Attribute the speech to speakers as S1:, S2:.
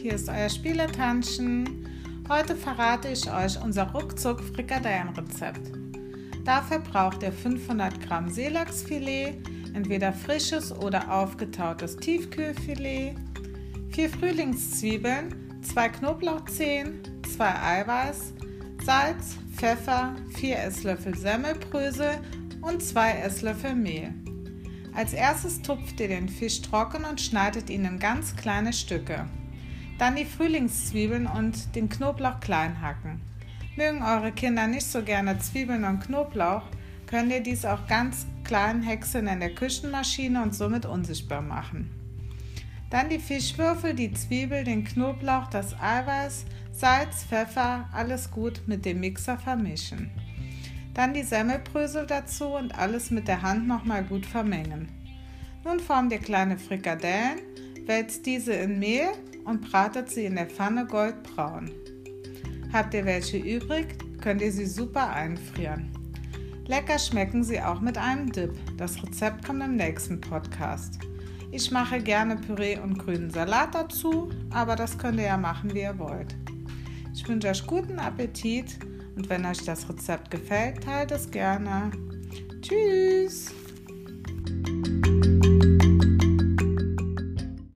S1: hier ist euer Spieletanschen. Heute verrate ich euch unser ruckzuck Frikadellenrezept. Dafür braucht ihr 500 Gramm Seelachsfilet, entweder frisches oder aufgetautes Tiefkühlfilet, 4 Frühlingszwiebeln, 2 Knoblauchzehen, 2 Eiweiß, Salz, Pfeffer, 4 Esslöffel Semmelbrösel und 2 Esslöffel Mehl. Als erstes tupft ihr den Fisch trocken und schneidet ihn in ganz kleine Stücke. Dann die Frühlingszwiebeln und den Knoblauch klein hacken. Mögen eure Kinder nicht so gerne Zwiebeln und Knoblauch, könnt ihr dies auch ganz klein häckseln in der Küchenmaschine und somit unsichtbar machen. Dann die Fischwürfel, die Zwiebel, den Knoblauch, das Eiweiß, Salz, Pfeffer, alles gut mit dem Mixer vermischen. Dann die Semmelbrösel dazu und alles mit der Hand nochmal gut vermengen. Nun formt ihr kleine Frikadellen, wälzt diese in Mehl und bratet sie in der Pfanne goldbraun. Habt ihr welche übrig, könnt ihr sie super einfrieren. Lecker schmecken sie auch mit einem Dip. Das Rezept kommt im nächsten Podcast. Ich mache gerne Püree und grünen Salat dazu, aber das könnt ihr ja machen, wie ihr wollt. Ich wünsche euch guten Appetit und wenn euch das Rezept gefällt, teilt es gerne. Tschüss!